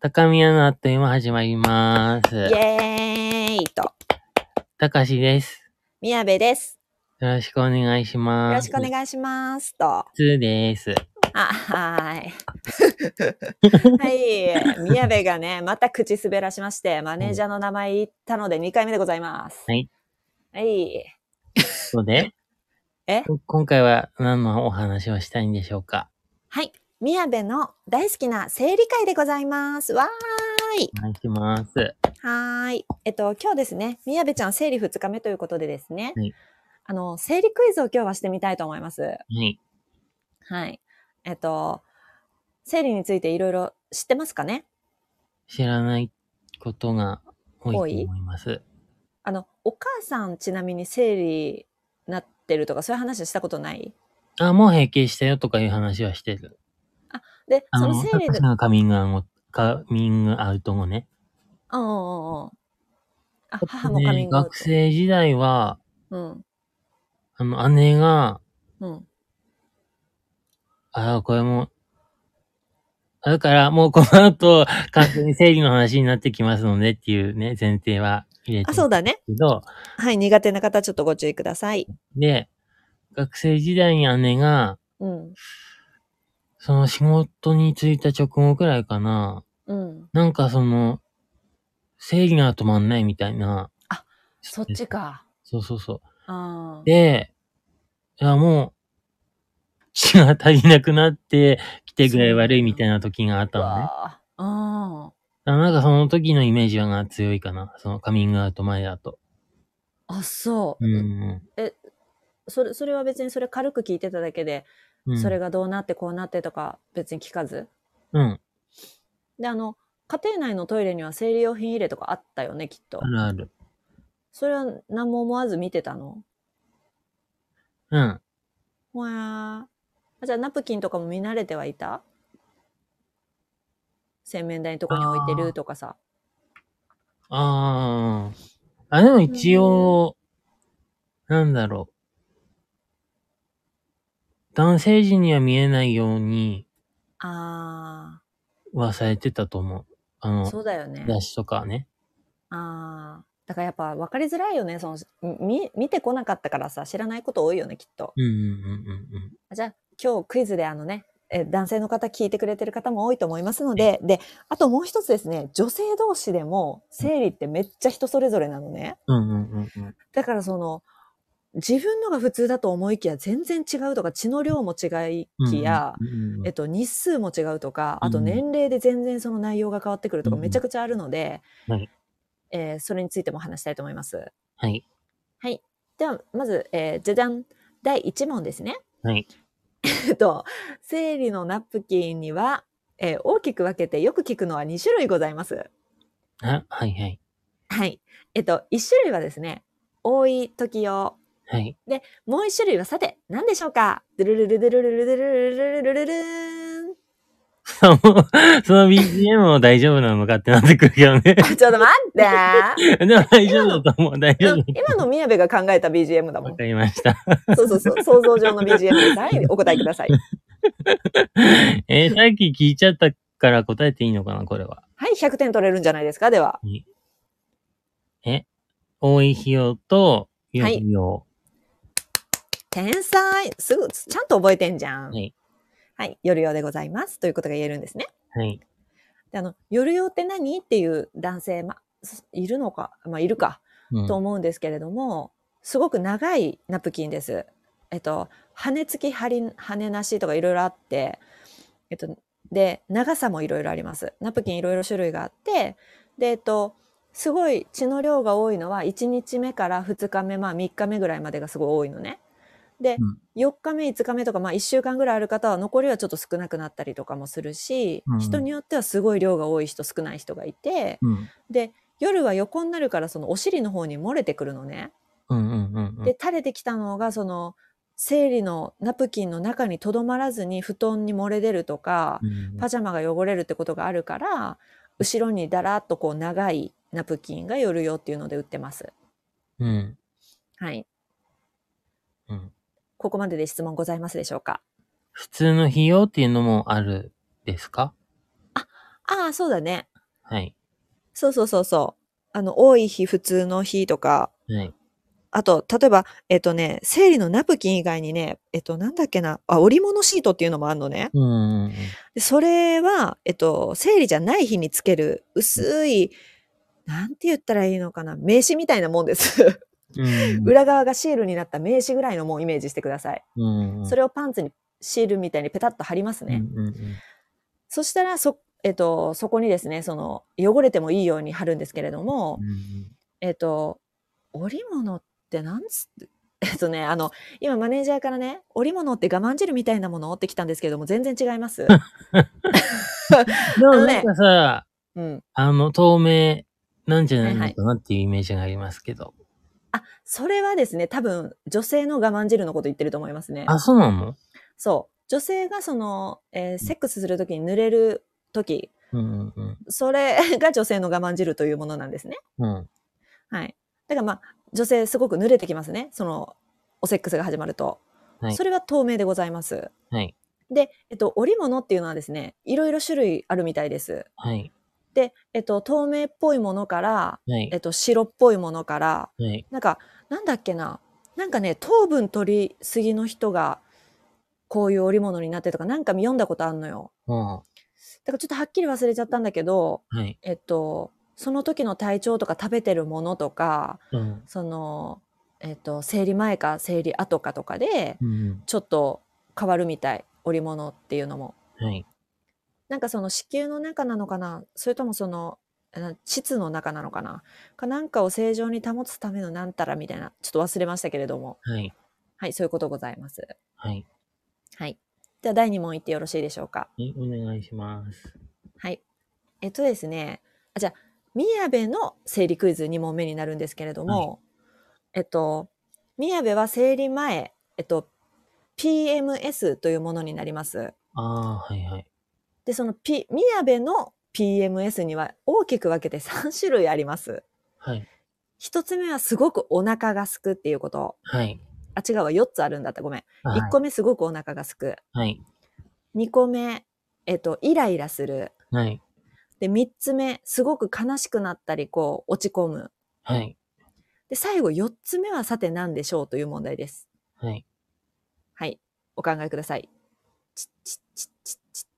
高宮のあっという間始まります。イエーイと、たかしです。宮部です。よろしくお願いしよます。ろしくお願いします。と。つーです。あ、はーい。はい。宮部がね、また口滑らしまして、マネージャーの名前言ったので2回目でございます。はい。はい。そうで、え？今回は何のお話をしたいんでしょうか？はい。宮部の大好きな生理会でございます。わーい。お願いします。はーい。えっと、今日ですね、宮部ちゃん生理2日目ということでですね、はいあの、生理クイズを今日はしてみたいと思います。はい。はい。えっと、生理についていろいろ知ってますかね？知らないことが多いと思います。あの、お母さんちなみに生理なってるとかそういう話したことない？あ、もう閉経したよとかいう話はしてる。で、あの、その生理でたかし、がカミングアウト、カミングアウト後ね。うんうんうんうん。あ、母もカミングアウト。学生時代は、うん。あの、姉が、うん。ああ、これも、だからもうこの後、完全に生理の話になってきますのでっていうね、前提は入れてあ、そうだね。けど、はい、苦手な方ちょっとご注意ください。で、学生時代に姉が、うん。その仕事に就いた直後くらいかな、うん。なんかその、生理が止まんないみたいな。そっちか。そうそうそう。あーで、いやもう、血が足りなくなってきてぐらい悪いみたいな時があったうのね。わーあー。あなんかその時のイメージが強いかな。そのカミングアウト前だと。あ、そうう。ん。それ、それは別にそれ軽く聞いてただけで、うん、それがどうなってこうなってとか別に聞かず。うん。で、あの、家庭内のトイレには生理用品入れとかあったよね、きっとあ。るある。それは何も思わず見てたの？うん。ほやーあじゃあナプキンとかも見慣れてはいた？洗面台のとこに置いてるとかさ。ああ。あ、でも一応、なんだろう。男性陣には見えないようにあはされてたと思う。あー、の、そうだよね。雑誌とかね。あー。だからやっぱ分かりづらいよね。その、み、見てこなかったからさ、知らないこと多いよね、きっと。うんうんうんうんあじゃあ今日クイズであのね、え男性の方聞いてくれてる方も多いと思いますので、で、あともう一つですね、女性同士でも生理ってめっちゃ人それぞれなのね。うん。うんうんうんうん。だからその、自分のが普通だと思いきや全然違うとか、血の量も違いきや、うんえっと、日数も違うとか、あとうん年齢で全然その内容が変わってくるとかうんめちゃくちゃあるので、はいえーそれについても話したいと思います。はい。はい。では、まず、えーじゃじゃん。第1問ですね。はい。えっと、生理のナプキンには、えー大きく分けてよく聞くのは2種類ございます。あ、はいはい。はい。えっと、1種類はですね、多い時用。はい。で、もう1種類はさて、何でしょうか？ドゥルルルルルルルルルルルルルルーン。その、その BGM も大丈夫なのかってなってくるけどね。ちょっと待ってでも大丈夫だと思う。大丈夫。今の宮部が考えた BGM だもん。わかりました。そうそうそう。想像上の BGM です。はい、お答えください。えーさっき聞いちゃったから答えていいのかなこれは。はい、100点取れるんじゃないですかでは。え多い費用と、予はい費用。天才すぐ、ちゃんと覚えてんじゃん。はい。はい、夜用でございます。ということが言えるんですね。はい。であの、夜用って何？っていう男性、ま、いるのか、まあ、いるか、うんと思うんですけれども、すごく長いナプキンです。えっと、羽付き、羽羽なしとかいろいろあって、えっと、で、長さもいろいろあります。ナプキンいろいろ種類があって、で、えっと、すごい血の量が多いのは1日目から2日目、まあ3日目ぐらいまでがすごい多いのね。で、うん4日目、5日目とか、まあ1週間ぐらいある方は残りはちょっと少なくなったりとかもするし、うん人によってはすごい量が多い人、少ない人がいて、うん。で、夜は横になるからそのお尻の方に漏れてくるのね。うんうんうんうん。で、垂れてきたのがその生理のナプキンの中にとどまらずに布団に漏れ出るとか、うんパジャマが汚れるってことがあるから、後ろにだらっとこう長いナプキンが夜用っていうので売ってます。うん。はい。うん。ここまでで質問ございますでしょうか？普通の費用っていうのもあるですか？ああ、そうだね。はい。そうそうそうそう。あの、多い日、普通の日とか、はい。あと、例えば、えっとね、生理のナプキン以外にね、えっと、なんだっけな、あ、織物シートっていうのもあるのね。うん。でそれは、えっと、生理じゃない日につける薄い、なんて言ったらいいのかな、名刺みたいなもんです。うん裏側がシールになった名刺ぐらいのもんをイメージしてください。うんうん。それをパンツにシールみたいにペタッと貼りますね。うんうんうん。そしたら、そ、えっと、そこにですね、その、汚れてもいいように貼るんですけれども、うんうんえっと、織物ってなんつって、えっとね、あの、今マネージャーからね、織物って我慢汁みたいなものってきたんですけども、全然違います。でもなんかさ、うん。あの、透明なんじゃないのかなっていうイメージがありますけど。あ、それはですね、多分、女性の我慢汁のこと言ってると思いますね。あ、そうなの？そう。女性がその、えーセックスするときに濡れるとき、うんうんうん。それが女性の我慢汁というものなんですね。うん。はい。だからまあ、女性すごく濡れてきますね。その、おセックスが始まると。はいそれは透明でございます。はい。で、えっと、織物っていうのはですね、いろいろ種類あるみたいです。はい。で、えっと、透明っぽいものから、はいえ。っと、白っぽいものから、はい。なんか、なんだっけな。なんかね、糖分取りすぎの人が、こういう織物になってとか、なんか読んだことあんのよ。うん。だからちょっとはっきり忘れちゃったんだけど、はい。えっと、その時の体調とか食べてるものとか、うん。その、えっと、生理前か生理後かとかで、うん。ちょっと変わるみたい。織物っていうのも。はい。なんかその子宮の中なのかな？それともその、な膣の中なのかな？かなんかを正常に保つためのなんたらみたいな、ちょっと忘れましたけれども。はい。はい、そういうことございます。はい。はい。では第2問いってよろしいでしょうか？はい。お願いします。はい。えっとですね、あじゃあ、宮部の生理クイズ2問目になるんですけれども、えっと、宮部は生理前、えっと、PMS というものになります。ああ、はいはい。で、その、P、宮部の PMS には大きく分けて3種類あります。はい。一つ目はすごくお腹がすくっていうこと。はい。あ、違うわ、4つあるんだった。ごめん。はい1個目すごくお腹がすく。はい。2個目、えっと、イライラする。はい。で、3つ目、すごく悲しくなったり、こう、落ち込む。はい。で、最後4つ目はさて何でしょうという問題です。はい。はい。お考えください。チッチッチッチッチッチッチッ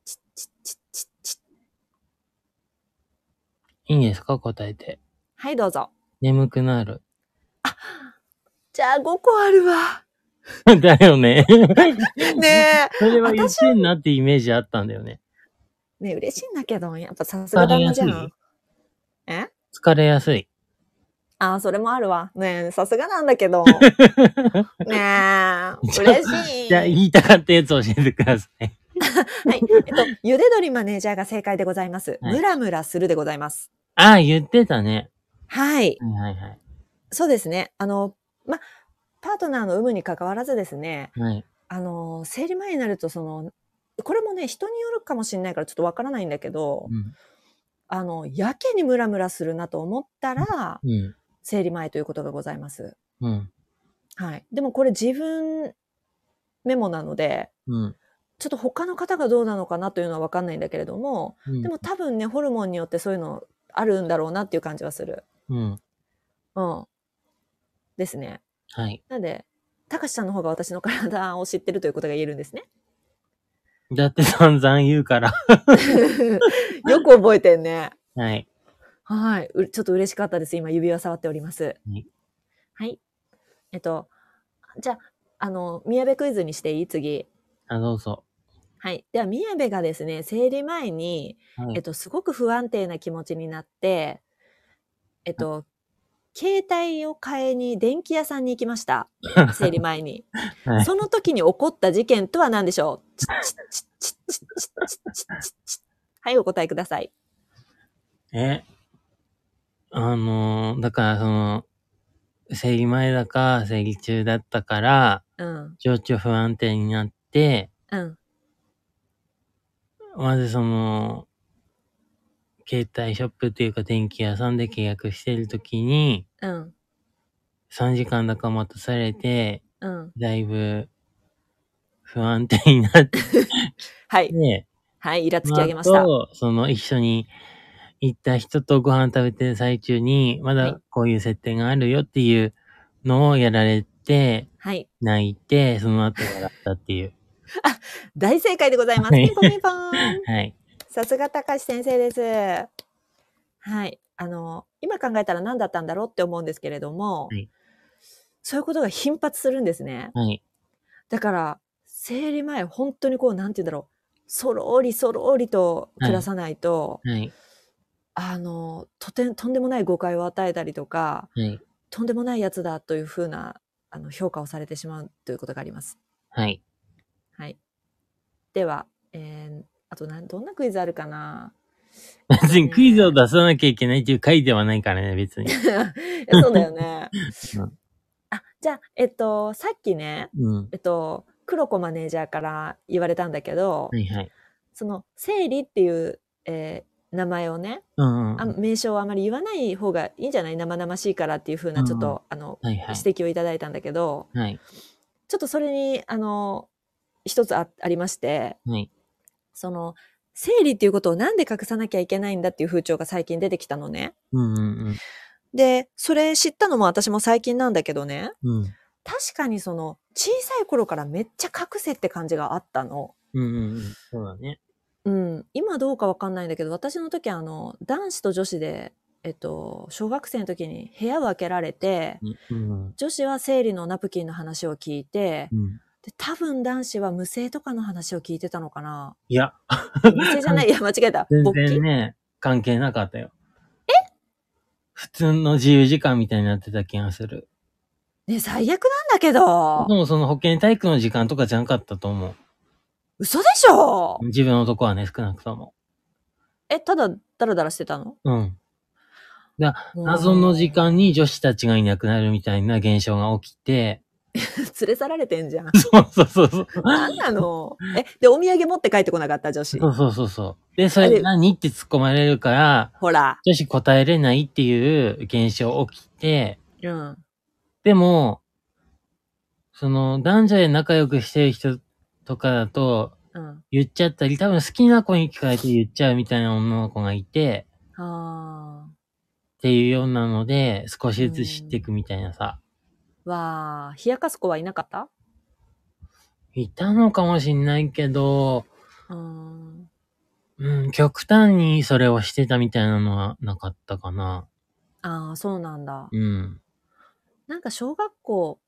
いいんですか？答えて。はい、どうぞ。眠くなる。じゃあ5個あるわ。だよね。ねそれは言ってんなってイメージあったんだよね。え。ねえ嬉しいんだけど、やっぱさすが旦那じゃん。え？疲れやすい。ああ、それもあるわ。ねえ、さすがなんだけど。ねえ、嬉しい。じゃあ言いたかったやつ教えてください。はい。えっと、ゆで鶏マネージャーが正解でございます。はいムラムラするでございます。ああ、言ってたね。はい。はいはいはい。そうですね。あの、ま、パートナーの有無に関わらずですね、はい。あの、生理前になると、その、これもね、人によるかもしれないからちょっとわからないんだけど、うん。あの、やけにムラムラするなと思ったら、うん。生理前ということがございます。うん。はい。でもこれ自分メモなので、うん。ちょっと他の方がどうなのかなというのはわかんないんだけれども、うん。でも多分ね、ホルモンによってそういうのあるんだろうなっていう感じはする。うん。うん。ですね。はい。なので、たかしさんの方が私の体を知ってるということが言えるんですね。だって散々言うから。よく覚えてんね。はい。はい。うちょっと嬉しかったです。今指輪触っております。はい。はい。えっと、じゃあ、あの、宮部クイズにしていい？次。あ、どうぞ。はい。では、宮部がですね、生理前に、はい。えっと、すごく不安定な気持ちになって、えっと、携帯を買いに電気屋さんに行きました。生理前に。はいその時に起こった事件とは何でしょう？チッチッチッチッチッチッチッチッチッチッはい、お答えください。えあのー、だからその、生理前だか、生理中だったから、うん。情緒不安定になって、うん。まずその、携帯ショップっていうか電気屋さんで契約してるときに、うん。3時間だか待たされて、うん。だいぶ不安定になって、はい。はい、イラつき上げました。あと、その一緒に行った人とご飯食べてる最中に、まはいだこういう設定があるよっていうのをやられて、はい。泣いて、その後笑ったっていう。大正解でございます。はいピンポンピンポン。はい。さすが高橋先生です。はい。あの、今考えたら何だったんだろうって思うんですけれども、はいそういうことが頻発するんですね。はい。だから、生理前、本当にこう、なんて言うんだろう。そろりそろりと暮らさないと、はい。あの、とて、とんでもない誤解を与えたりとか、はい。とんでもないやつだというふうな、あの、評価をされてしまうということがあります。はい。はい。では、えー、あとなん、どんなクイズあるかな？別にクイズを出さなきゃいけないっていう回ではないからね、別に。そうだよねうん。あ、じゃあ、えっと、さっきね、うん。えっと、黒子マネージャーから言われたんだけど、はいはい。その、生理っていう、えー名前をね、うんうん。あ名称をあまり言わない方がいいんじゃない？生々しいからっていう風な、ちょっと、あの、はいはい。指摘をいただいたんだけど、はい。ちょっとそれに、あの、一つあありまして、はい。その、生理っていうことをなんで隠さなきゃいけないんだっていう風潮が最近出てきたのね。うんうんで、それ知ったのも私も最近なんだけどね、うん。うん。確かにその、小さい頃からめっちゃ隠せって感じがあったの。うんうんうん。そうだね。うん。今どうかわかんないんだけど、私の時あの、男子と女子で、えっと、小学生の時に部屋を開けられて、うんうん。女子は生理のナプキンの話を聞いてう、ん。で多分男子は無声とかの話を聞いてたのかな？いや、無声じゃない、いや、間違えた。全然ね、関係なかったよ。え？普通の自由時間みたいになってた気がする。ね、最悪なんだけどで。もその保健体育の時間とかじゃなかったと思嘘でしょ？う。自分のとこはね、少なくとも。え、ただ、ダラダラしてたの？うん。謎の時間に女子たちがいなくなるみたいな現象が起きて、連れ去られてんじゃん。そうそうそうそう。何なの？え、で、お土産持って帰ってこなかった女子そ。うそうそうそう。で、そあれれ何って突っ込まれるから、ほら。女子答えれないっていう現象起きて、うん。でも、その男女で仲良くしてる人とかだとうん。言っちゃったり、多分好きな子に聞かれて言っちゃうみたいな女の子がいて、あっていうようなので、少しずつ知っていくみたいなさ、ー。わー。冷やかす子はいなかった？いたのかもしんないけど、うん。うん、極端にそれをしてたみたいなのはなかったかな。あー、そうなんだ。うん。なんか小学校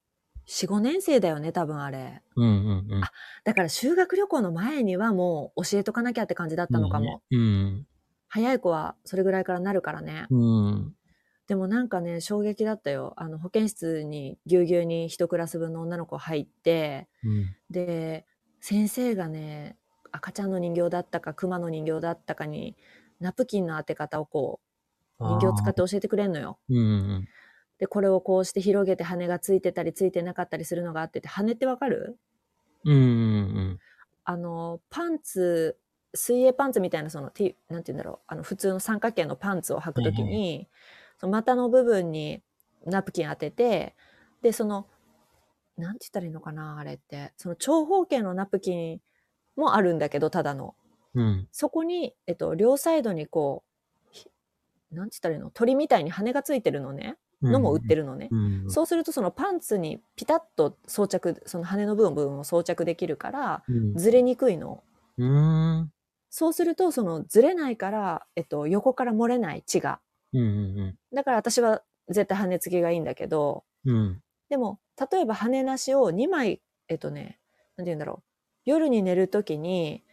4、5年生だよね、多分あれ。うんうんうん。だから修学旅行の前にはもう教えとかなきゃって感じだったのかも。うん。早い子はそれぐらいからなるからね。うん。でもなんかね、衝撃だったよ。あの、保健室にぎゅうぎゅうに一クラス分の女の子入って、うん。で、先生がね、赤ちゃんの人形だったか、熊の人形だったかに、ナプキンの当て方をこう、人形を使って教えてくれんのよ。うんうん。で、これをこうして広げて羽がついてたりついてなかったりするのがあってて、羽ってわかる？うんうんあの、パンツ、水泳パンツみたいな、その、T なんて言うんだろう、あの、普通の三角形のパンツを履くときに、その股の部分にナプキン当てて、で、その、なんて言ったらいいのかな、あれって。その長方形のナプキンもあるんだけど、ただの。うん。うん。そこに、えっと、両サイドにこう、ひなんて言ったらいいの？鳥みたいに羽がついてるのね。のも売ってるのね。うん。そうすると、そのパンツにピタッと装着、その羽の部分部分を装着できるから、うん。ずれにくいの。うん。そうすると、そのずれないから、えっと、横から漏れない血が。うんうんだから私は絶対羽付きがいいんだけど、うん。うん。でも、例えば羽なしを2枚、えっとね、なんて言うんだろう。夜に寝るときに、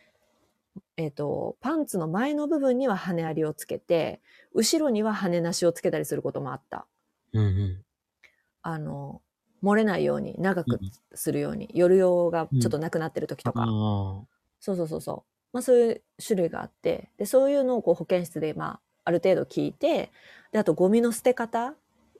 えっと、パンツの前の部分には羽ありをつけて、後ろには羽なしをつけたりすることもあった。うんうん。あの、漏れないように、長くするように、夜用がちょっとなくなってる時とか。ああ。そうそうそうそう。まあそういう種類があって、で、そういうのをこう保健室で、まあ、ある程度聞いて、で、あとゴミの捨て方、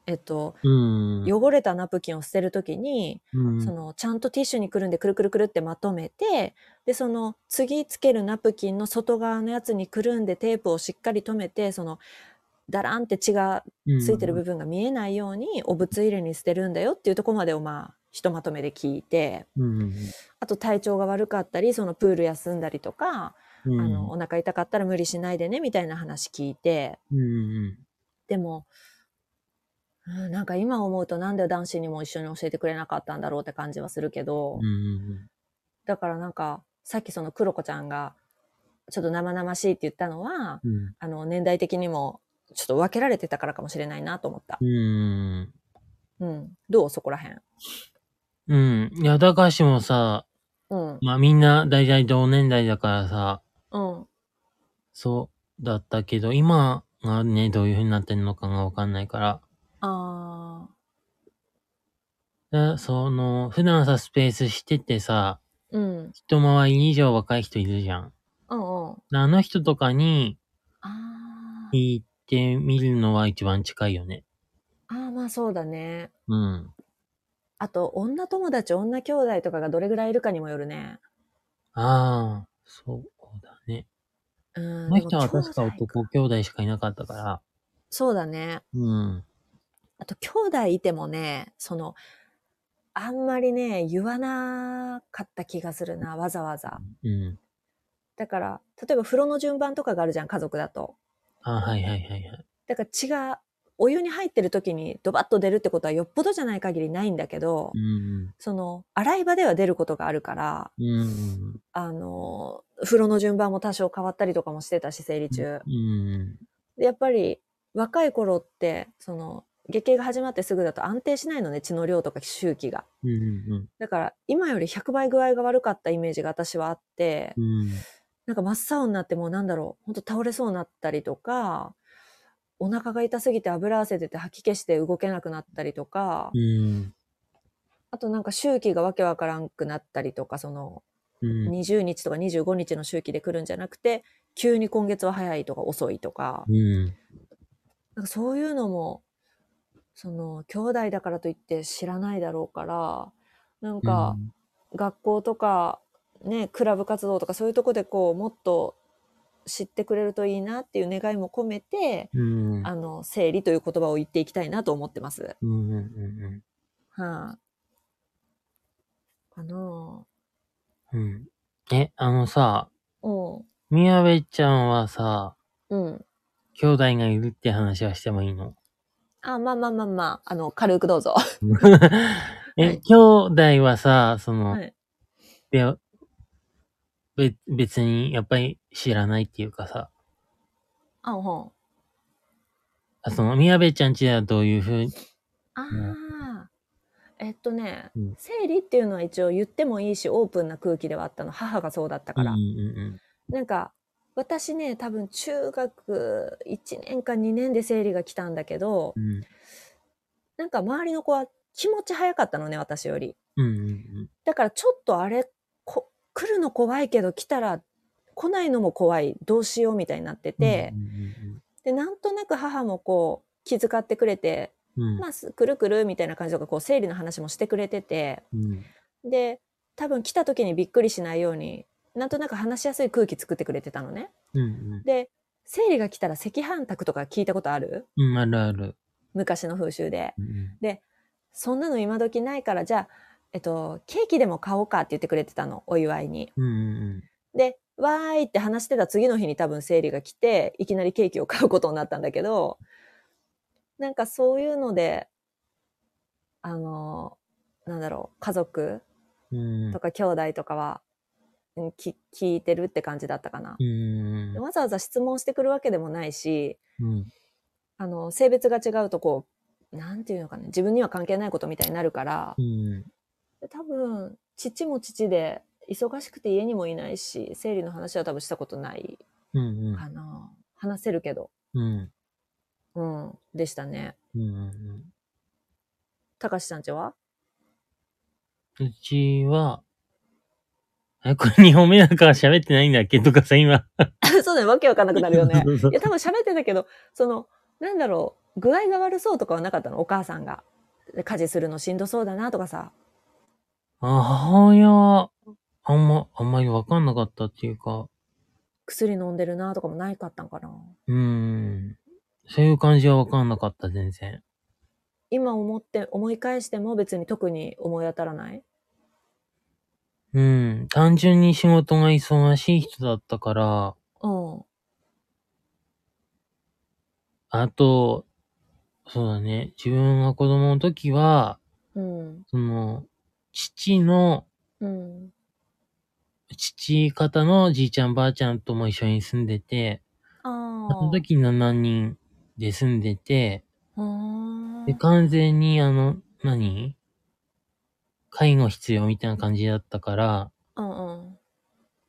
えっと、うん。汚れたナプキンを捨てるときに、うん。その、ちゃんとティッシュにくるんでくるくるくるってまとめて、で、その、次つけるナプキンの外側のやつにくるんでテープをしっかり留めて、その、だらんって血がついてる部分が見えないように、お物入れに捨てるんだよっていうところまでをまあ、ひとまとめで聞いて、あと体調が悪かったり、そのプール休んだりとか、うん。あの、お腹痛かったら無理しないでね、みたいな話聞いて、うんうん。でも、うん、なんか今思うとなんで男子にも一緒に教えてくれなかったんだろうって感じはするけど、だからなんか、さっきその黒子ちゃんが、ちょっと生々しいって言ったのは。あの、年代的にも、ちょっと分けられてたからかもしれないなと思ったう。ん。うん。どう？そこらへん。うん。いや、高橋もさ、うん。まあみんな大体同年代だからさ、うん。そうだったけど、今がね、どういう風になってんのかがわかんないから。あでその、普段さ、スペースしててさ、ー。うん。一回り以上若い人いるじゃん。うんうん。あの人とかにあー。聞いてみるのは一番近いよね。あー、まあそうだね。うん。あと、女友達、女兄弟とかがどれぐらいいるかにもよるね。ああ、そうだね。うん。この人は確か男兄弟しかいなかったから。そうだね。うん。あと、兄弟いてもね、その、あんまりね、言わなかった気がするな、わざわざ。うん。だから、例えば風呂の順番とかがあるじゃん、家族だと。あはいはいはいはい。だから血がお湯に入ってる時にドバッと出るってことはよっぽどじゃない限りないんだけど、うん。その、洗い場では出ることがあるから、うん。あの、風呂の順番も多少変わったりとかもしてたし、生理中。うん。で、やっぱり若い頃って、その、月経が始まってすぐだと安定しないのね、血の量とか周期が。うん。だから、今より100倍具合が悪かったイメージが私はあって、うん。なんか真っ青になってもうなんだろう、ほんと倒れそうになったりとか、お腹が痛すぎて油汗出て吐き気して動けなくなったりとか、うん。あとなんか周期がわけわからんくなったりとか、そのうん。20日とか25日の周期で来るんじゃなくて、急に今月は早いとか遅いとか、うん。なんかそういうのも、その兄弟だからといって知らないだろうから、なんか学校とかね、クラブ活動とかそういうとこでこうもっと知ってくれるといいなっていう願いも込めて、うん。あの、生理という言葉を言っていきたいなと思ってます。うん。うん。はい、かなうん。え、あのさ、ぁ。うん。宮部ちゃんはさ、うん。兄弟がいるって話はしてもいいの？あ、まあまあまあまあ、あの、軽くどうぞ。え、はい兄弟はさ、その、はい。でべ別にやっぱり知らないっていうかさ、あ、ほん。あその、宮部ちゃんちではどういうふうに、ああ、えっとね、うん生理っていうのは一応言ってもいいし、オープンな空気ではあったの。母がそうだったから。うんうんなんか、私ね、多分中学1年か2年で生理が来たんだけど、うん。うんなんか周りの子は気持ち早かったのね、私より。うんうんだからちょっとあれ、こ来るの怖いけど来たら来ないのも怖い。どうしようみたいになってて、で、なんとなく母もこう気遣ってくれて、うんうん。まあ、すくるくるみたいな感じとか、こう生理の話もしてくれてて、うんで、多分来た時にびっくりしないように、なんとなく話しやすい空気作ってくれてたのね。うんで、生理が来たら赤飯炊くとか聞いたことある？うん。うん、あるある。昔の風習で。うんそんなの今時ないから、じゃあ、えっと、ケーキでも買おうかって言ってくれてたの、お祝いに。うんうんで、わーいって話してた次の日に多分生理が来て、いきなりケーキを買うことになったんだけど、なんかそういうので、あの、なんだろう、家族うん。とか兄弟とかは、うんき聞いてるって感じだったかな。うん。わざわざ質問してくるわけでもないし、うん。あの、性別が違うとこう、なんていうのかな、自分には関係ないことみたいになるから、うん。で多分、父も父で、忙しくて家にもいないし、生理の話は多分したことないうん。かな。話せるけど。うん。うん。でしたね。うん。たかしさんちは？うちは、え、これ2本目だから喋ってないんだっけとかさ、今。そうだね。わけわかんなくなるよね。いや、多分喋ってたけど、その、なんだろう、具合が悪そうとかはなかったの？お母さんが。で家事するのしんどそうだなとかさ。あ母親は、あんま、あんまりわかんなかったっていうか、薬飲んでるなとかもないかったんかな。うーん。そういう感じはわかんなかった、全然。今思って、思い返しても別に特に思い当たらない？ううん。単純に仕事が忙しい人だったから、うん。あと、そうだね。自分が子供の時は、うん。その、父の、うん。父方のじいちゃんばあちゃんとも一緒に住んでて、あの時7人で住んでて。で、完全にあの、何？介護必要みたいな感じだったから、うん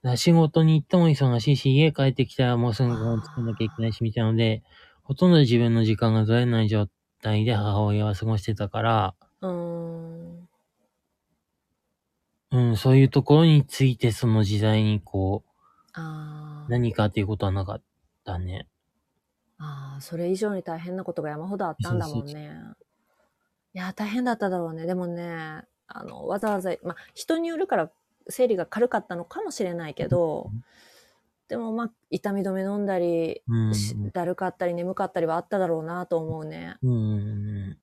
うん。仕事に行っても忙しいし、家帰ってきたらもうすぐご飯作んなきゃいけないし、みたいなので、ほとんど自分の時間が取れない状態で母親は過ごしてたから、うーん。うん、そういうところについてその時代にこああ。う、何かっていうことはなかったね。ああ、それ以上に大変なことが山ほどあったんだもんね。いや、大変だっただろうね。でもね、あの、わざわざ、まあ、人によるから生理が軽かったのかもしれないけど、でもまあ、痛み止め飲んだり、うん。しだるかったり眠かったりはあっただろうなと思うね。うん。うん。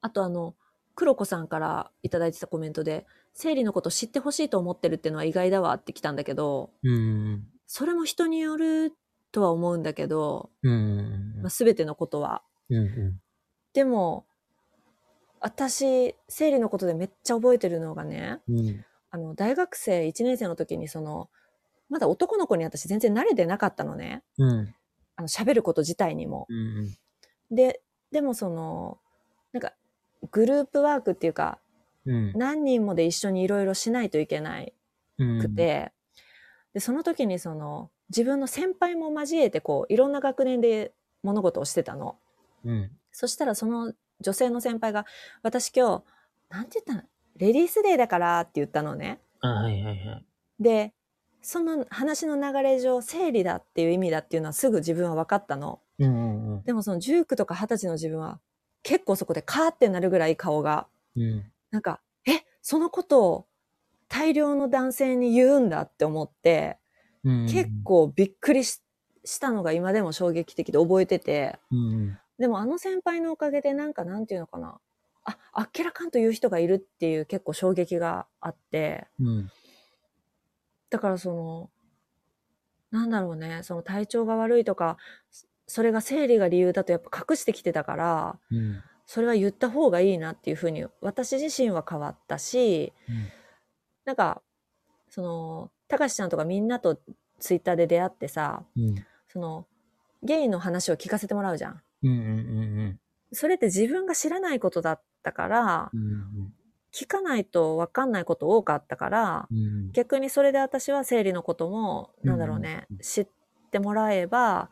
あとあの、黒子さんからいただいてたコメントで、生理のこと知ってほしいと思ってるっていうのは意外だわって来たんだけど、うん。それも人によるとは思うんだけど、うん。まあ、全てのことは。うん。でも、私、生理のことでめっちゃ覚えてるのがね、うん。あの、大学生1年生の時にその、まだ男の子に私全然慣れてなかったのね。うん。あの、喋ること自体にも。うん。で、でもその、なんか、グループワークっていうか、うん。何人もで一緒にいろいろしないといけないうん。くて、で、その時にその、自分の先輩も交えてこう、いろんな学年で物事をしてたの。うん。そしたらその女性の先輩が、私今日、なんて言ったの？レディースデーだからって言ったのね。あ、はいはいはい。で、その話の流れ上、生理だっていう意味だっていうのはすぐ自分は分かったの。うん。うん。でもその19とか20歳の自分は、結構そこでカーってなるぐらい顔が、うん。なんか、え、そのことを大量の男性に言うんだって思って、うん。結構びっくりししたのが今でも衝撃的で覚えてて、うん。でもあの先輩のおかげでなんかなんていうのかな。あ、あっけらかんと言う人がいるっていう結構衝撃があって、うん。だからその、なんだろうね、その体調が悪いとか、それが生理が理由だとやっぱ隠してきてたから、うん。それは言った方がいいなっていうふうに私自身は変わったし、なんか、その、たかしちゃんとかみんなとツイッターで出会ってさ、うん。その、ゲイの話を聞かせてもらうじゃん。うん。うん。それって自分が知らないことだったから、うん。聞かないと分かんないこと多かったから、うん。逆にそれで私は生理のことも、なんだろうね、知ってもらえば、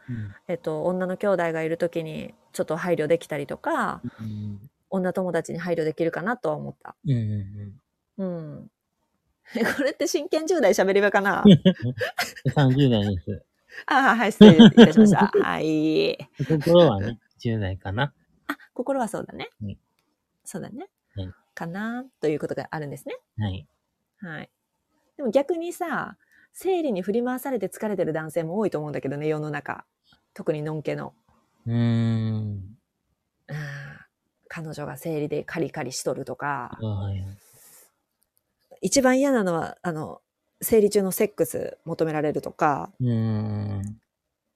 えっと、女の兄弟がいる時にちょっと配慮できたりとか、うん。女友達に配慮できるかなとは思った。うん。うん。これって真剣10代喋り場かな？30代です。ああ、はい、失礼いたしました。はい。心はね、10代かな。あ、心はそうだね。はいそうだね。はいかなということがあるんですね。はい。はい。でも逆にさ、生理に振り回されて疲れてる男性も多いと思うんだけどね、世の中。特にのんけの。うーん。彼女が生理でカリカリしとるとか。はい。一番嫌なのは、あの、生理中のセックス求められるとか、うーん。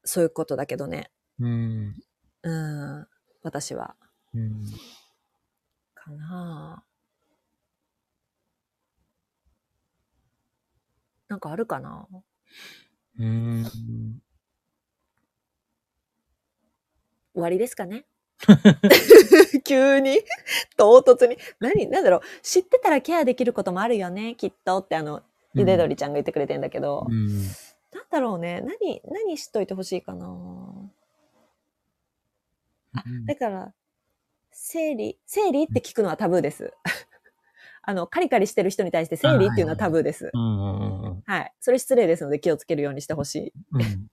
そういうことだけどね。うん。うん。私は。うん。かななんかあるかな？うーん。終わりですかね？急に？唐突に？何？なんだろう？知ってたらケアできることもあるよね？きっとってあの、ゆで鶏ちゃんが言ってくれてんだけど、うん。なんだろうね？何、何知っといてほしいかな？あだから、生理、生理って聞くのはタブーです。あの、カリカリしてる人に対して生理っていうのはタブーです。はい。それ失礼ですので気をつけるようにしてほしい。うん。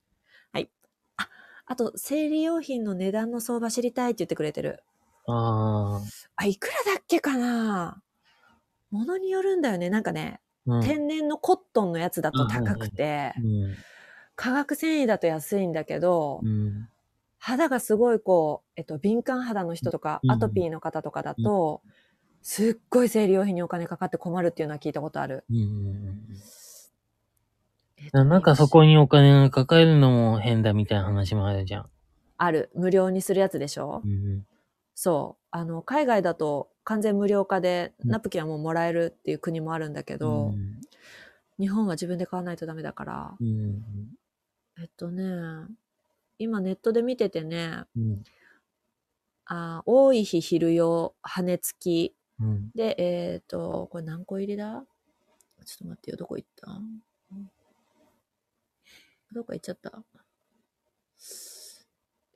あと、生理用品の値段の相場知りたいって言ってくれてる。ああ、いくらだっけかな？ものによるんだよね。なんかね、あ。うん。天然のコットンのやつだと高くて、うん。化学繊維だと安いんだけど、うん。肌がすごいこう、えっと、敏感肌の人とか、うんアトピーの方とかだと、すっごい生理用品にお金かかって困るっていうのは聞いたことある。うんうんうんえっとうん。なんかそこにお金がかかるのも変だみたいな話もあるじゃん。ある。無料にするやつでしょ、うんそう。あの、海外だと完全無料化で、うんナプキンはもうもらえるっていう国もあるんだけうど、ん。日本は自分で買わないとダメだから。うんえっとね、今ネットで見ててね、うんあ多い日昼用、羽根付き。うんで、えっ、と、これ何個入りだ？ちょっと待ってよ、どこ行った？どこ行っちゃった。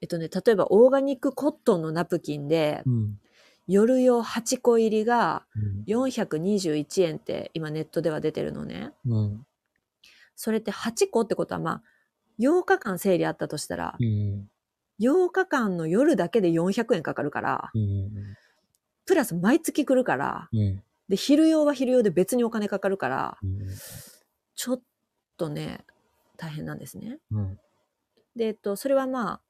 えっとね、例えばオーガニックコットンのナプキンで、うん。夜用8個入りがうん。421円って今ネットでは出てるのね。うん。それって8個ってことはまあ、8日間整理あったとしたら、うん。8日間の夜だけで400円かかるから、うん。プラス毎月来るから、うん。で、昼用は昼用で別にお金かかるから、うん。ちょっとね、大変なんですね。うん。で、えっと、それはまあ、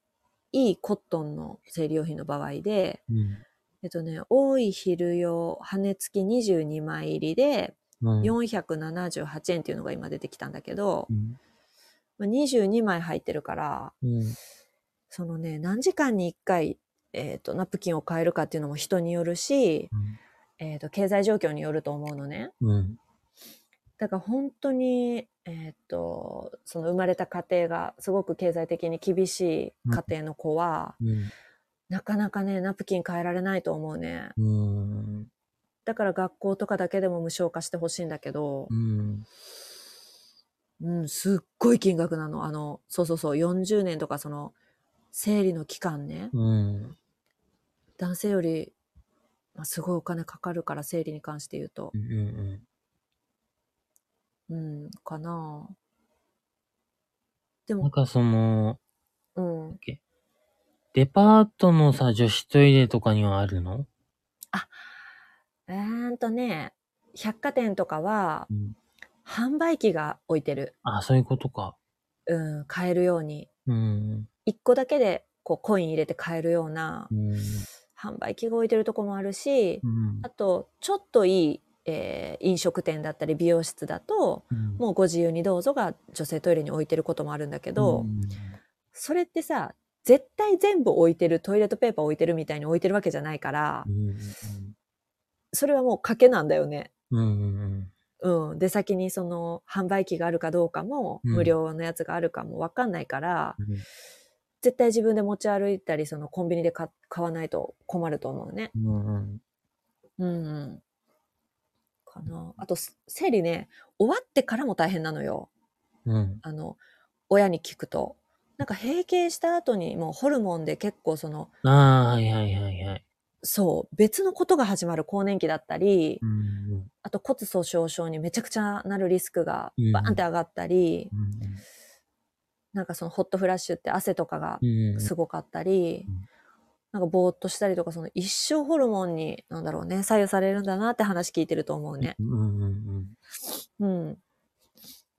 いいコットンの生理用品の場合で、うん。えっとね、多い昼用、羽付き22枚入りで、うん。478円っていうのが今出てきたんだけど、うん。まあ、22枚入ってるから、うん。そのね、何時間に1回、えっと、ナプキンを変えるかっていうのも人によるし、えっと、経済状況によると思うのね。うんだから本当に、えっと、その生まれた家庭がすごく経済的に厳しい家庭の子は、うん。なかなかね、ナプキン変えられないと思うね。うん。だから学校とかだけでも無償化してほしいんだけど、うん。うん、すっごい金額なの。あの、そうそうそう、40年とかその、生理の期間ね、うん。男性より、まあ、すごいお金かかるから、生理に関して言うと。う。んうん、かなでも、なんかその、うん。デパートのさ、女子トイレとかにはあるの？えーんとね、百貨店とかはう、ん。販売機が置いてる。あ、そういうことか。うん、買えるように。うん。一個だけで、こう、コイン入れて買えるようなうん。販売機が置いてるとこもあるし、うんあと、ちょっといい、えー飲食店だったり美容室だと、うんもうご自由にどうぞが女性トイレに置いてることもあるんだけど、うんそれってさ、絶対全部置いてる、トイレットペーパー置いてるみたいに置いてるわけじゃないから、うんそれはもう賭けなんだよね。うん。出先にその販売機があるかどうかも、うん無料のやつがあるかもわかんないから、うん絶対自分で持ち歩いたり、そのコンビニで買買わないと困ると思うね。うんうん。かな。あと、す生理ね、終わってからも大変なのよ。うん。あの、親に聞くと。なんか閉経した後にもうホルモンで結構その、ああ、はいはいはいはい。そう、別のことが始まる更年期だったり、うんあと骨粗鬆症にめちゃくちゃなるリスクがうん。バーンって上がったり、うんなんかそのホットフラッシュって汗とかがうん。すごかったり、うんなんかぼーっとしたりとか、その一生ホルモンに、なんだろうね、左右されるんだなって話聞いてると思うね。うんうんうん。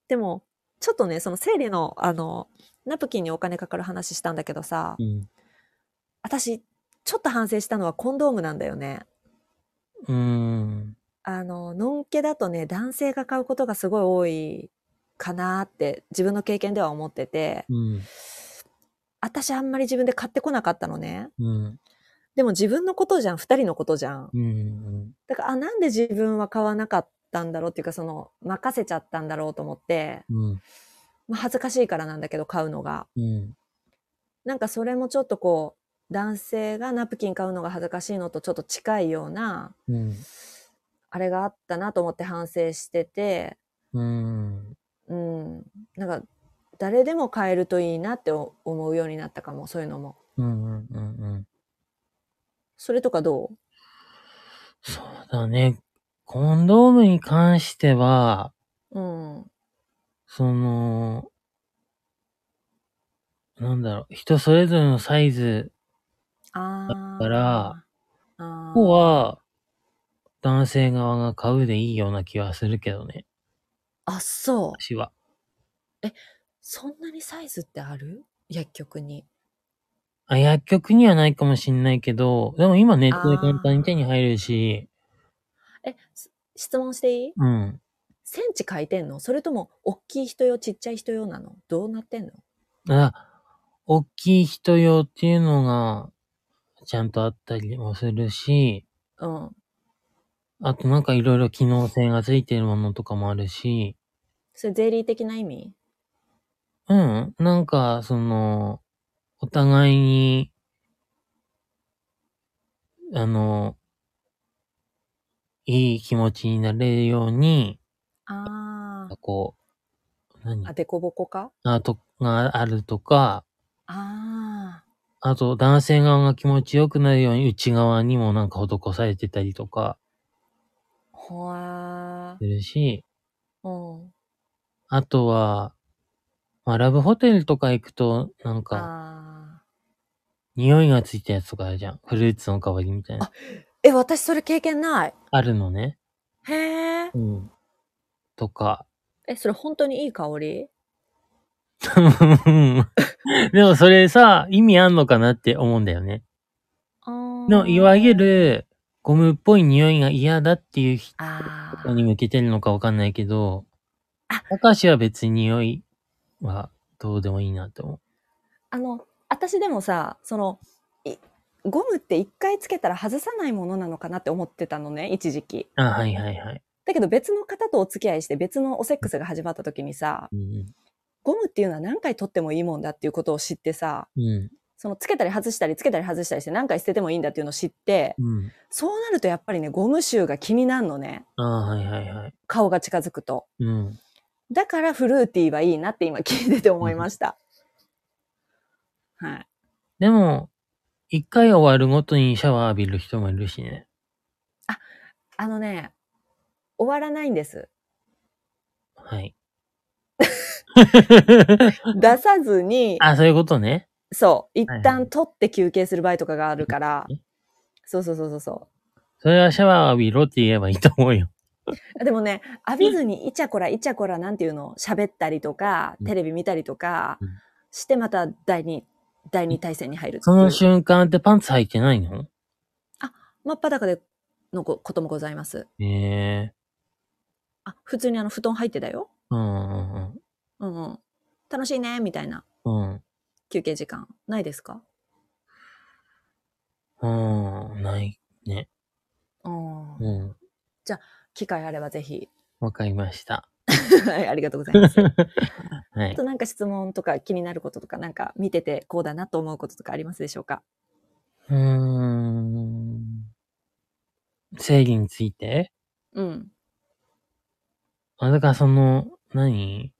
でも、ちょっとね、その生理の、あの、ナプキンにお金かかる話したんだけどさ、うん私、ちょっと反省したのはコンドームなんだよね。うんあの、のんけだとね、男性が買うことがすごい多いかなって自分の経験では思ってて、うん私あんまり自分で買ってこなかったのね。うん。でも自分のことじゃん、二人のことじゃん。うんだから、あ、なんで自分は買わなかったんだろうっていうか、その、任せちゃったんだろうと思って、うん。まあ、恥ずかしいからなんだけど、買うのが。うん。なんかそれもちょっとこう、男性がナプキン買うのが恥ずかしいのとちょっと近いような、うん。あれがあったなと思って反省してて、うん。うん。なんか、誰でも買えるといいなって思うようになったかも、そういうのも。うんうんうんそれとかどそうだね。コンドームに関しては、ううん。その、なんだろう、人それぞれのサイズ。だから、ここは、男性側が買うでいいような気はするけどね、あ、そう。私は。そんなにサイズってある？薬局に。あ、薬局にはないかもしんないけど、でも今ネットで簡単に手に入るし、え、す質問していい？うん。センチ書いてんの？それとも、大きい人用、ちっちゃい人用なの？どうなってんの？あ、大きい人用っていうのが、ちゃんとあったりもするし、うん。あとなんかいろいろ機能性がついてるものとかもあるし、それ、ゼリー的な意味？うん。なんか、その、お互いに、あの、いい気持ちになれるように、あこう、何？あ。あ、デコボコか？あと、があるとか、ああと男性側が気持ちよくなるように内側にもなんか施されてたりとかあ。ほわするし、ー。うん。あとは、まあ、ラブホテルとか行くと、なんか、あ匂いがついたやつとかあるじゃん。フルーツの香りみたいな。ー。え、私それ経験ない。あるのね。へえ。うん。とか。え、それ本当にいい香り？でもそれさ、意味あんのかなって思うんだよね。の、いわゆ、る、ゴムっぽい匂いが嫌だっていう人あーに向けてるのかわかんないけど、あ私は別に匂いはどうでもいいなって思う。あの、私でもさ、その、いゴムって一回つけたら外さないものなのかなって思ってたのね、一時期。あ、はいはいはい。だけど別の方とお付き合いして別のおセックスが始まった時にさ、うんゴムっていうのは何回取ってもいいもんだっていうことを知ってさ、うん。そのつけたり外したりつけたり外したりして何回捨ててもいいんだっていうのを知って、うん。そうなるとやっぱりね、ゴム臭が気になるのね。はいはいはい。顔が近づくと。うん。だからフルーティーはいいなって今聞いてて思いました。はい。でも、一回終わるごとにシャワー浴びる人もいるしね。あのね、終わらないんです。はい。出さずに、あ、そういうことね。そう、一はいはい旦取って休憩する場合とかがあるからえ、そうそうそうそうそそれはシャワー浴びろって言えばいいと思うよ。う。でもね、浴びずにイチャコライチャコラなんていうの、喋ったりとかう、んテレビ見たりとかうん、してまた第二、第二対戦に入るその。瞬間ってパンツ履いてないの？真っ裸でのここともございます。ええあ、普通にあの布団入ってたよ。うんうんうんうん。楽しいね、みたいなうん。うん。休憩時間。ないですか？うん、ないね。うん。うん。機会あればぜひ。わかりました。はい、ありがとうございます。はいあと。なんか質問とか気になることとか、なんか見ててこうだなと思うこととかありますでしょうか？うーん。生理について？うん。あ、だからその、何？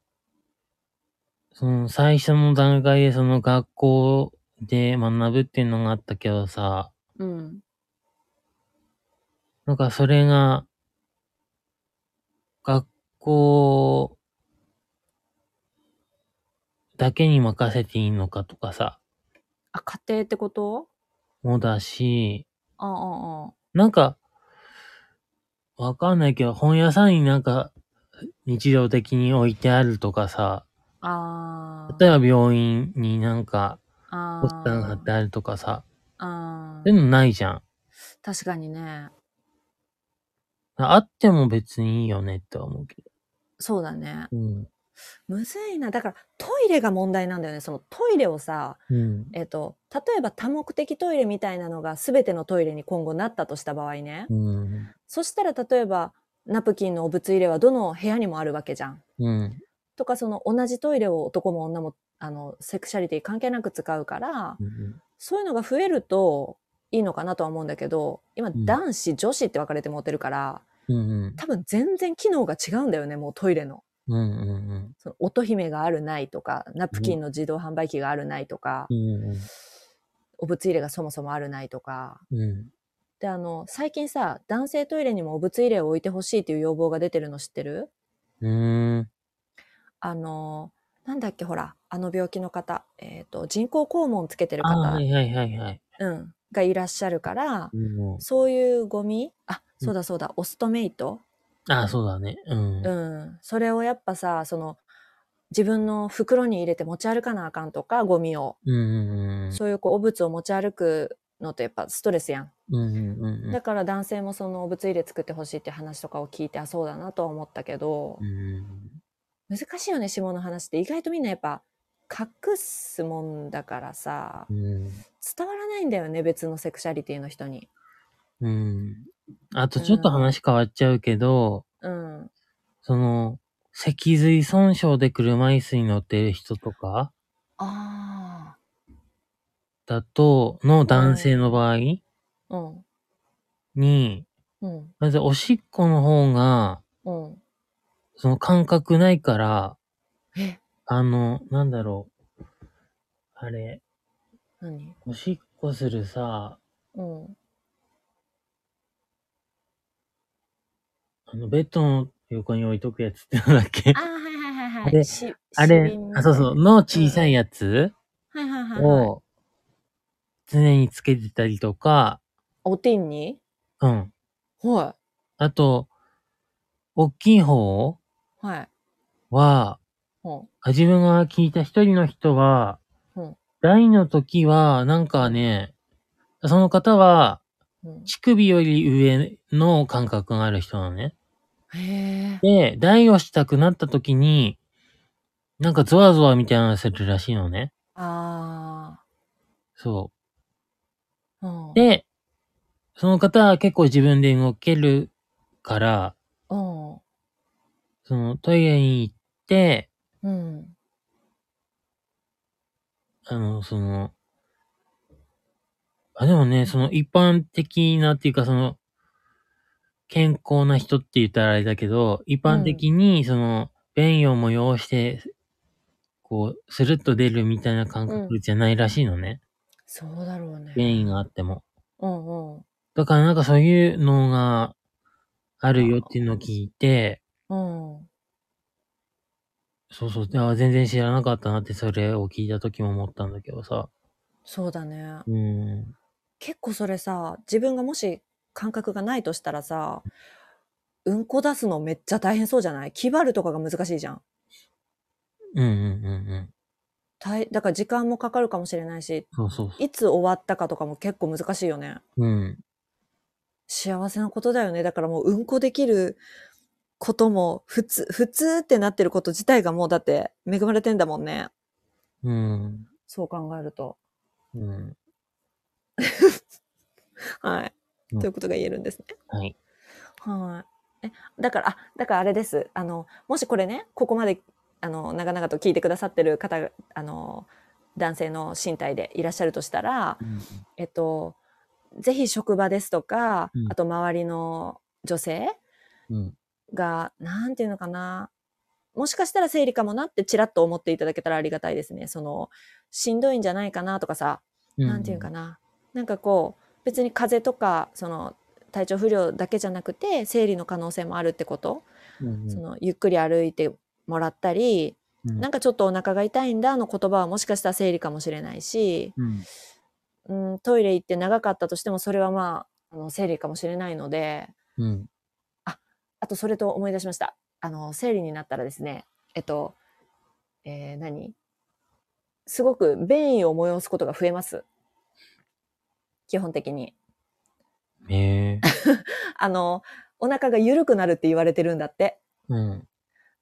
その最初の段階でその学校で学ぶっていうのがあったけどさ、うん。なんかそれが、学校だけに任せていいのかとかさ、あ、家庭ってこと？もだし、ああ、あなんか、わかんないけど、本屋さんになんか、日常的に置いてあるとかさ、あ。ああ。例えば病院になんか、あポスターが貼ってあるとかさ、あそういうのないじゃん。確かにね。あっても別にいいよねって思うけど。そうだね。うん。むずいな。だからトイレが問題なんだよね。そのトイレをさ、うん。えっと、例えば多目的トイレみたいなのが全てのトイレに今後なったとした場合ね。うん。そしたら例えば、ナプキンのお物入れはどの部屋にもあるわけじゃん。うん。とか、その同じトイレを男も女も、あの、セクシャリティ関係なく使うから、うん。そういうのが増えるといいのかなとは思うんだけど、今、ん男子、女子って分かれて持ってるから、うん。多分全然機能が違うんだよね、もうトイレの。うん。うん。その音姫があるないとか、ナプキンの自動販売機があるないとか、うん。お物入れがそもそもあるないとか。うん。で、あの、最近さ、男性トイレにもお物入れを置いてほしいっていう要望が出てるの知ってる？うん。あの、なんだっけ、ほら、あの病気の方、えっ、と、人工肛門つけてるあ方、はいはいはいはい。うん、がいらっしゃるから、うん。そういうゴミ？あ、そうだそうだ、オストメイト？あ、そうだね。うん。うん。それをやっぱさ、その、自分の袋に入れて持ち歩かなあかんとか、ゴミを。うん。そういうこう、お物を持ち歩くのってやっぱストレスやん。うんうんうんだから男性もその物入れ作ってほしいって話とかを聞いてあそうだなとは思ったけどう、ん。難しいよね下の話って意外とみんなやっぱ隠すもんだからさうん。伝わらないんだよね別のセクシャリティの人に。うん。あとちょっと話変わっちゃうけど、うん。その、脊髄損傷で車椅子に乗ってる人とかあだと、の男性の場合あ。うん。に、うん。まずおしっこの方が、うん。その感覚ないから、え、あの、なんだろう。あれ、何？おしっこするさ、うん。あの、ベッドの横に置いとくやつってなんだっけああ、はいはいはいはあれい。しあれしびん、あ、そうそう、の小さいやつはいはいはいはい。を常につけてたりとか、おてんに？うん。はあと、大きい方い。はい。は、自分が聞いた一人の人は、うん大の時は、なんかね、その方は、乳首より上の感覚がある人なのね。へえ。で、大をしたくなった時に、なんかゾワゾワみたいなのするらしいのね。あそあ。うんう。。で、その方は結構自分で動けるから、うん。そのトイレに行って、うん。あの、その、あ、でもね、その一般的なっていうかその、健康な人って言ったらあれだけど、一般的にその、便意を催して、こう、スルッと出るみたいな感覚じゃないらしいのね。そうだろうね。便意があっても。うんうん。だからなんかそういうのがあるよっていうのを聞いて、うん。そうそう、全然知らなかったなってそれを聞いた時も思ったんだけどさ。そうだね。うん。結構それさ、自分がもし感覚がないとしたらさ、うんこ出すのめっちゃ大変そうじゃない？気張るとかが難しいじゃん。うんうんうんうん。大だから時間もかかるかもしれないし、そうそうそいつ終わったかとかも結構難しいよね。う。うん。幸せなことだよね。だからもううんこできることも普通、普通ってなってること自体がもうだって恵まれてんだもんね。うん。そう考えると。うん。はい。うんということが言えるんですね。はい。はい。え、だから、あ、だからあれです。あの、もしこれね、ここまで、あの、長々と聞いてくださってる方が、あの、男性の身体でいらっしゃるとしたら、うんえっと、ぜひ職場ですとか、うんあと周りの女性うん。が、なんていうのかな、もしかしたら生理かもなってちらっと思っていただけたらありがたいですね。その、しんどいんじゃないかなとかさ、うん。なんていうかな。なんかこう、別に風邪とか、その、体調不良だけじゃなくて、生理の可能性もあるってこと、うんうん。その、ゆっくり歩いてもらったり、うん、なんかちょっとお腹が痛いんだの言葉はもしかしたら生理かもしれないし、うん。うん、トイレ行って長かったとしてもそれはまあ、あの生理かもしれないので、うん。あとそれと思い出しました。あの、生理になったらですね、えっと、えー何？すごく便意を催すことが増えます。基本的に。へえ。あの、お腹が緩くなるって言われてるんだって。うん。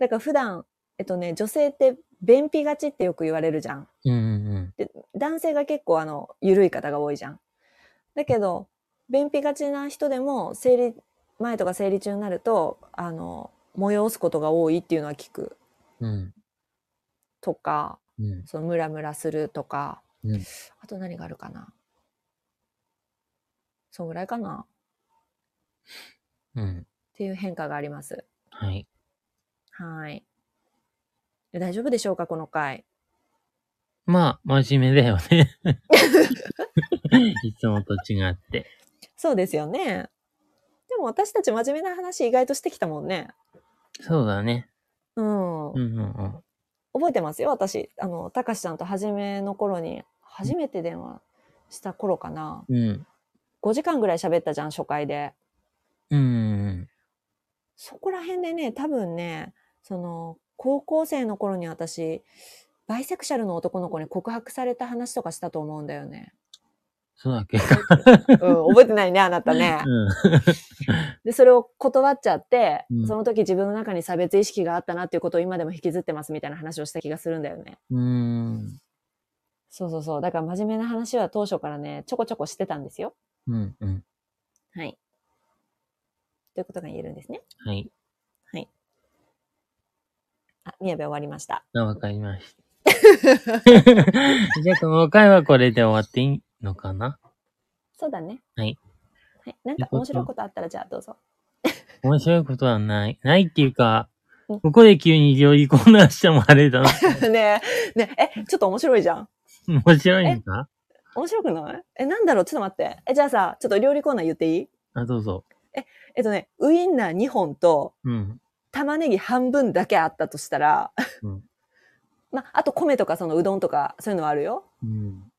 だから普段、えっとね、女性って便秘がちってよく言われるじゃん。うんうん男性が結構あの、緩い方が多いじゃん。だけど、便秘がちな人でも、生理前とか生理中になると、あの、催すことが多いっていうのは聞くうん。うん。とか、うん。そのムラムラするとか、うんあと何があるかな。そんぐらいかなうん。っていう変化があります。はい。はい。で大丈夫でしょうかこの回。まあ、真面目だよね。いつもと違って。そうですよね。でも私たち真面目な話意外としてきたもんね。そうだね。うん。うんうんうん。覚えてますよ、私。あの、たかしちゃんと初めの頃に、初めて電話した頃かな。うん。5時間ぐらい喋ったじゃん、初回で。うんうんそこら辺でね、多分ね、その、高校生の頃に私、バイセクシャルの男の子に告白された話とかしたと思うんだよね。そうだっけ？うん、覚えてないね、あなたね。うん。で、それを断っちゃって、うんその時自分の中に差別意識があったなっていうことを今でも引きずってますみたいな話をした気がするんだよね。うーん。そうそうそう。だから真面目な話は当初からね、ちょこちょこしてたんですよ。うん。うん。はい。ということが言えるんですね。はい。はい。あ、宮部終わりました。あわかりました。じゃあ、この回はこれで終わっていいのかな？そうだね。はい。はい。なんか面白いことあったらじゃあどうぞ。面白いことはない。ないっていうかうん、ここで急に料理コーナーしてもあれだな。ねえ、ねえ、え、ちょっと面白いじゃん。面白いんか面白くない？え、なんだろう？ちょっと待って。え、じゃあさ、ちょっと料理コーナー言っていい？あ、どうぞ。えっとね、ウインナー2本とうん。玉ねぎ半分だけあったとしたら、うん ま、あと米とかそのうどんとかそういうのはあるよ。うん。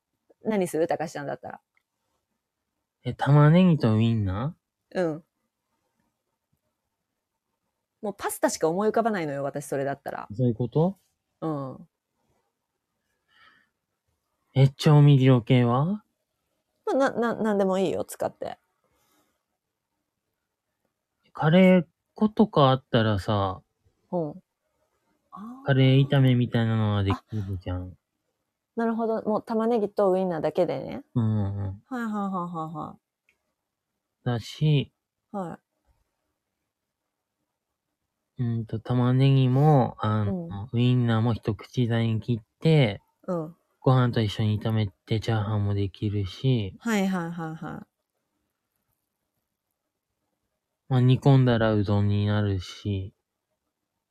何する？高橋ちゃんだったら。え、玉ねぎとウインナうん。もうパスタしか思い浮かばないのよ、私それだったら。ーそういうこと？うん。え、調味料系は？まあ、な、な、なんでもいいよ、使って。カレー粉とかあったらさ、うん。あカレー炒めみたいなのはできるじゃん。なるほど。もう玉ねぎとウインナーだけでね。うんうん。はいはいはいはだし、いはい。はい。うんと、玉ねぎも、あの、ウインナーも一口大に切って、うん。ご飯と一緒に炒めてチャーハンもできるし、はいはいはいはまあ、煮込んだらうどんになるし、い。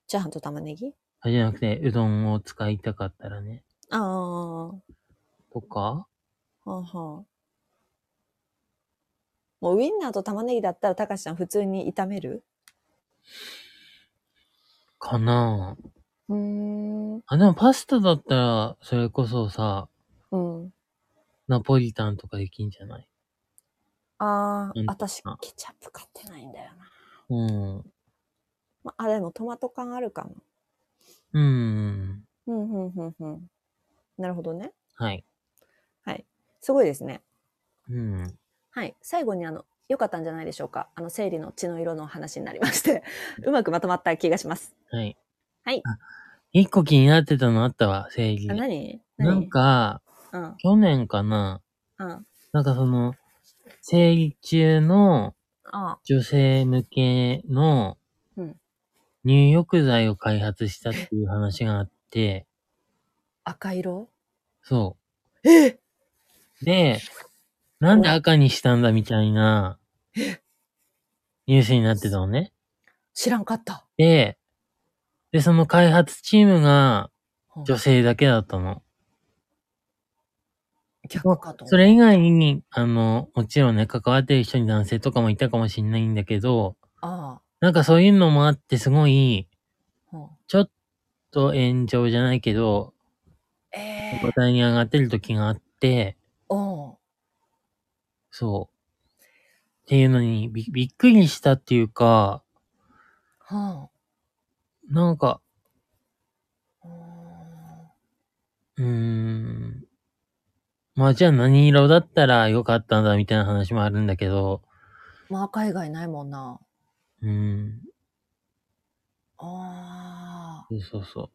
チャーハンと玉ねぎ？あじゃなくて、うどんを使いたかったらね。ああ、はとか？あはあ。もうウインナーと玉ねぎだったら、たかしちゃん普通に炒める？かなうーん。あ、でもパスタだったら、それこそさ、うん。ナポリタンとかできんじゃない？うんああ、私、ケチャップ買ってないんだよな。うん。まあ、でもトマト缶あるかも。うん。うん、うん、うん、うん。なるほどね。はい。はい。すごいですね。うん。はい。最後にあの、良かったんじゃないでしょうか。あの、生理の血の色の話になりまして、うまくまとまった気がします。はい。はい。あ一個気になってたのあったわ、生理あ、。何？なん、か、何去年かなうん。うん。なんかその、生理中のあ女性向けのうん入浴剤を開発したっていう話があって、赤色？そえ？う。で、なんで赤にしたんだみたいなニュースになってたのね。知らんかった。で、で、その開発チームがうん女性だけだったの。逆かと。それ以外に、あの、もちろんね、関わってる人に男性とかもいたかもしれないんだけど、あなんかそういうのもあってすごい、ちょっと炎上じゃないけど、ええ話題に上がってる時があって、うん。そう。っていうのにびびっくりしたっていうか、はなんか、あ。うーん。まあじゃあ何色だったらよかったんだみたいな話もあるんだけど、まあ、赤以外ないもんな。うーん。あそうそうそう。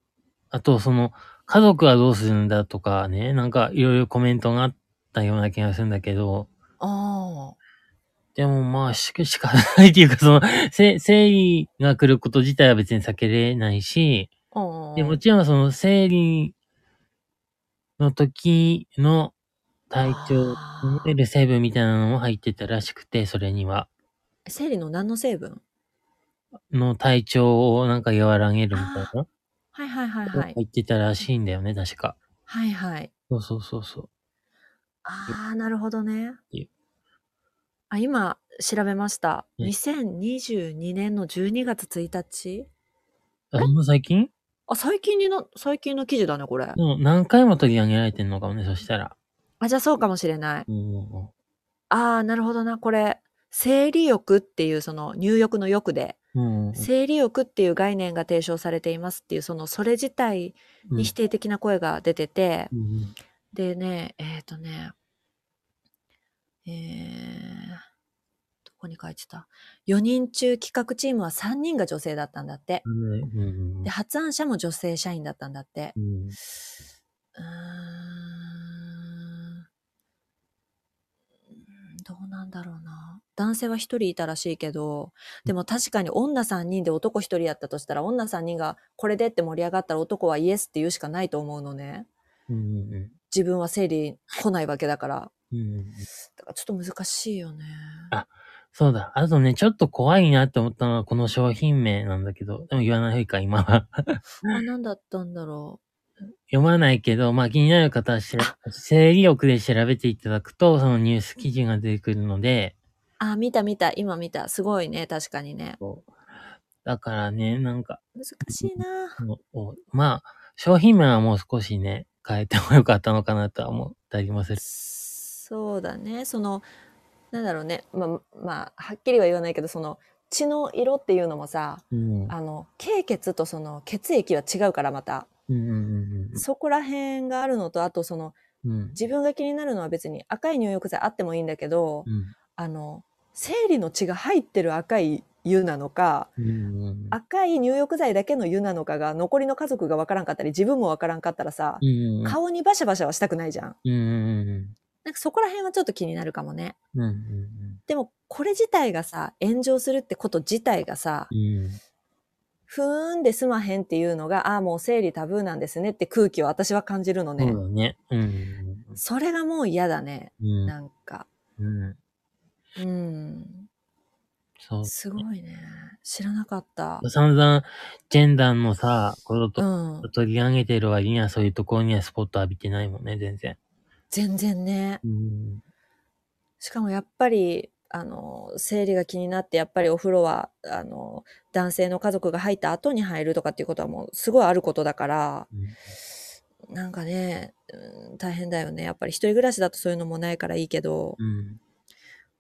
あと、その、家族はどうするんだとかね、なんかいろいろコメントがあったような気がするんだけど、あ。ああ。でもまあ、しか、しかないっていうか、その、せ生理が来ること自体は別に避けれないし、うん。でもちろんその生理の時の体調をえる成分みたいなのも入ってたらしくて、それには。生理の何の成分？の体調をなんか和らげるみたいな。はいはいはいはい。入ってたらしいんだよね、確か。はいはい。そうそうそうそう。ああ、なるほどねいえ。あ、今、調べました。ね2022年の12月1日あ、そんな最近？あ、最近にの、最近の記事だね、これで。も何回も取り上げられてんのかもね、そしたら。あ、じゃあそうかもしれない。うんうんうん。ああ、なるほどな。これ、生理欲っていうその入浴の欲で、うんうん生理欲っていう概念が提唱されていますっていう、そのそれ自体うんに否定的な声が出てて、うんでね、えっ、とね、えー、どこに書いてた ?4 人中企画チームは3人が女性だったんだって。うんうんで、発案者も女性社員だったんだって。うん。うーんどうなんだろうな。男性は一人いたらしいけど、でも確かに女3人で男一人やったとしたら、女3人がこれでって盛り上がったら男はイエスって言うしかないと思うのね。うんうん自分は生理来ないわけだから。うんうん。だからちょっと難しいよね。あそうだ。あとね、ちょっと怖いなって思ったのはこの商品名なんだけど、でも言わないか、今は。あ、何だったんだろ読まないけど、まあ気になる方はしら、生理欲で調べていただくと、そのニュース記事が出てくるので、う。あ、見た見た。今見た。すごいね。確かにね。だからね、なんか、難しいな。まあ、商品名はもう少しね、変えてもよかったのかなとは思ったりもする。そうだね。その、なんだろうね。まあ、まあ、はっきりは言わないけど、その、血の色っていうのもさ、うん。あの、経血とその血液は違うからまた。うんうんうんそこら辺があるのと、あとその、うん。うん。自分が気になるのは別に赤い入浴剤あってもいいんだけど、うんあの、生理の血が入ってる赤い湯なのか、うんうん赤い入浴剤だけの湯なのかが残りの家族がわからんかったり自分もわからんかったらさ、うんうん顔にバシャバシャはしたくないじゃん。うんうんなんかそこら辺はちょっと気になるかもね。うんうんでもこれ自体がさ、炎上するってこと自体がさ、うんふーんで済まへんっていうのが、ああ、もう生理タブーなんですねって空気を私は感じるのそうね。だね。うんそれがもう嫌だね。うんなんか。うんうん。そう。すごいね。知らなかった。散々、ジェンダーのさ、ことうんと。取り上げてる割にはそういうところにはスポット浴びてないもんね、全然。全然ね。うん。しかもやっぱり、あの、生理が気になって、やっぱりお風呂は、あの、男性の家族が入った後に入るとかっていうことはもうすごいあることだから、なんかね、うん大変だよね。やっぱり一人暮らしだとそういうのもないからいいけど、うん。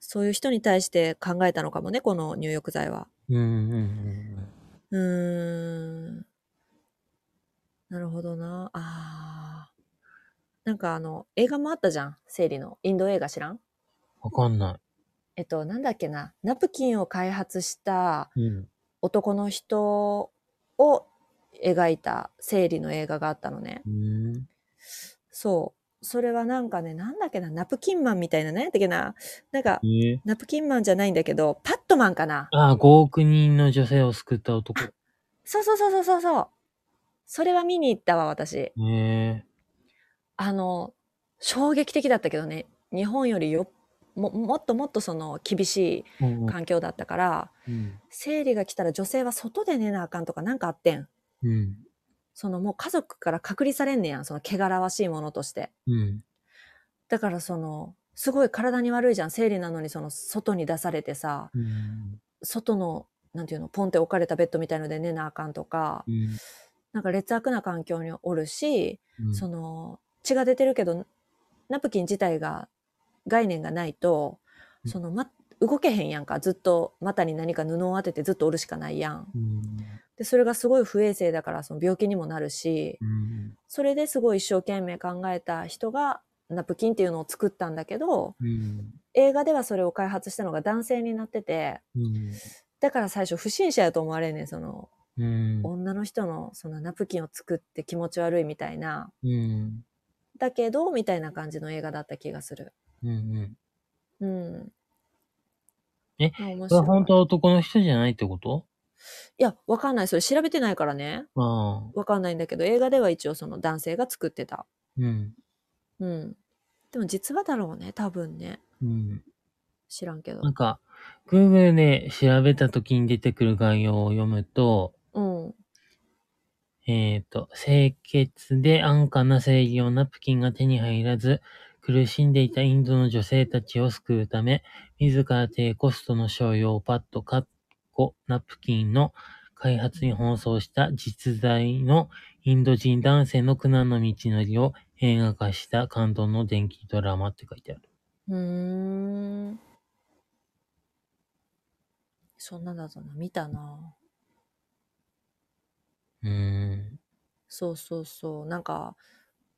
そういう人に対して考えたのかもね、この入浴剤は。うん。うん。うーん。なるほどな。ああ。なんかあの、映画もあったじゃん。生理の。インド映画知らん？わかんなえっと、なんだっけな。ナプキンを開発したい。うん。男の人を描いた生理の映画があったのね。うん。そう。それはなんかね、なんだっけな。ナプキンマンみたいな、何やったっけな。なんか、えー、ナプキンマンじゃないんだけど、パットマンかな。ああ、5億人の女性を救った男。そうそうそうそうそうそう。それは見に行ったわ、私。ええあの、衝撃的だったけどね、日本よりよももっともっとその厳しうんい環境だったから、うん。生理が来たら女性は外で寝なあかんとかなんかあってん。うん。そのもう家族から隔離されんねやん、その汚らわしいものとして。うん。だからその、すごい体に悪いじゃん。生理なのにその外に出されてさ、うん。外の、なんていうの、ポンって置かれたベッドみたいので寝なあかんとか、うん。なんか劣悪な環境におるし、うん。その血が出てるけどナプキン自体が概念がないとうんその、ま、動けへんやんかずっと股に何か布を当ててずっとおるしかないやんうん。でそれがすごい不衛生だからその病気にもなるしうん。それですごい一生懸命考えた人がナプキンっていうのを作ったんだけどうん。映画ではそれを開発したのが男性になっててうん。だから最初不審者やと思われんねんそのうん。女の人のそのナプキンを作って気持ち悪いみたいなうん。だけどみたいな感じの映画だった気がするうん。うん。えあ面これは白い本当は男の人じゃないってこと？いや、わかんない。それ調べてないからね。わかんないんだけど、映画では一応その男性が作ってた。うん。うん。でも実話だろうね。多分ね。うん。知らんけどなん。か、Google で調べた時に出てくる概要を読むと、うん。えっ、と、清潔で安価な生理用ナプキンが手に入らず、苦しんでいたインドの女性たちを救うため、自ら低コストの商用パッド、カッコ、ナプキンの開発に奔走した実在のインド人男性の苦難の道のりを映画化した感動の電気ドラマって書いてある。うーん。そんなだとな。見たな。うーん。そうそうそう。なんか、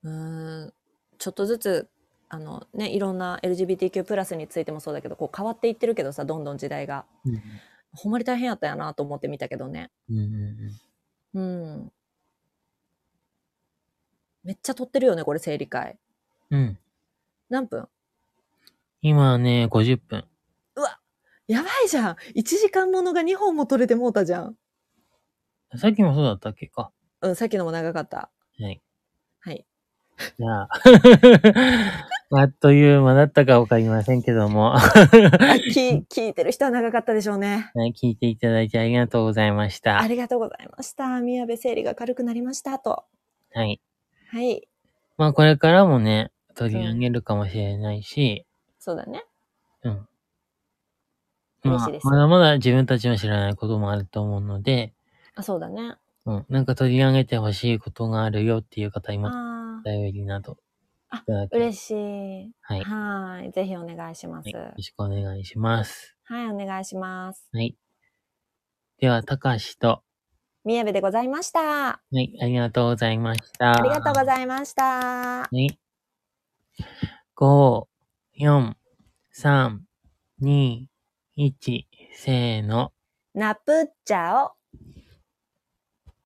うーん。ちょっとずつあのね、いろんな LGBTQ+ プラスについてもそうだけど、こう変わっていってるけどさ、どんどん時代が。うん。ほんまに大変やったやなと思って見たけどね。うんうんうん。めっちゃ撮ってるよね、これ、生理会。うん。うん。何分？今はね、50分。うわやばいじゃん !1 時間ものが2本も撮れてもうたじゃん。さっきもそうだったっけか。うん、さっきのも長かった。はい。はい。じゃあ、あっという間だったかわかりませんけども、はあ聞聞いてる人は長かったでしょうね。い聞いていただいてありがとうございましたあ。りがとうございました。宮部生理が軽くなりましたと。はい。はい。まあこれからもね、取り上げるかもしれないし、そうだね。うん。まあまだまだ自分たちの知らないこともあると思うので、あ、そうだね。うん。なんか取り上げてほしいことがあるよっていう方います。あお便りなど。あ嬉しい。はい。はーい。ぜひお願いします。はいよろしくお願いします。はい、お願いします。はい。では、たかしと、宮部でございました。はい、ありがとうございました。ありがとうごいざいました。はい。5、4、3、2、1、せーの。ナプッチャオ。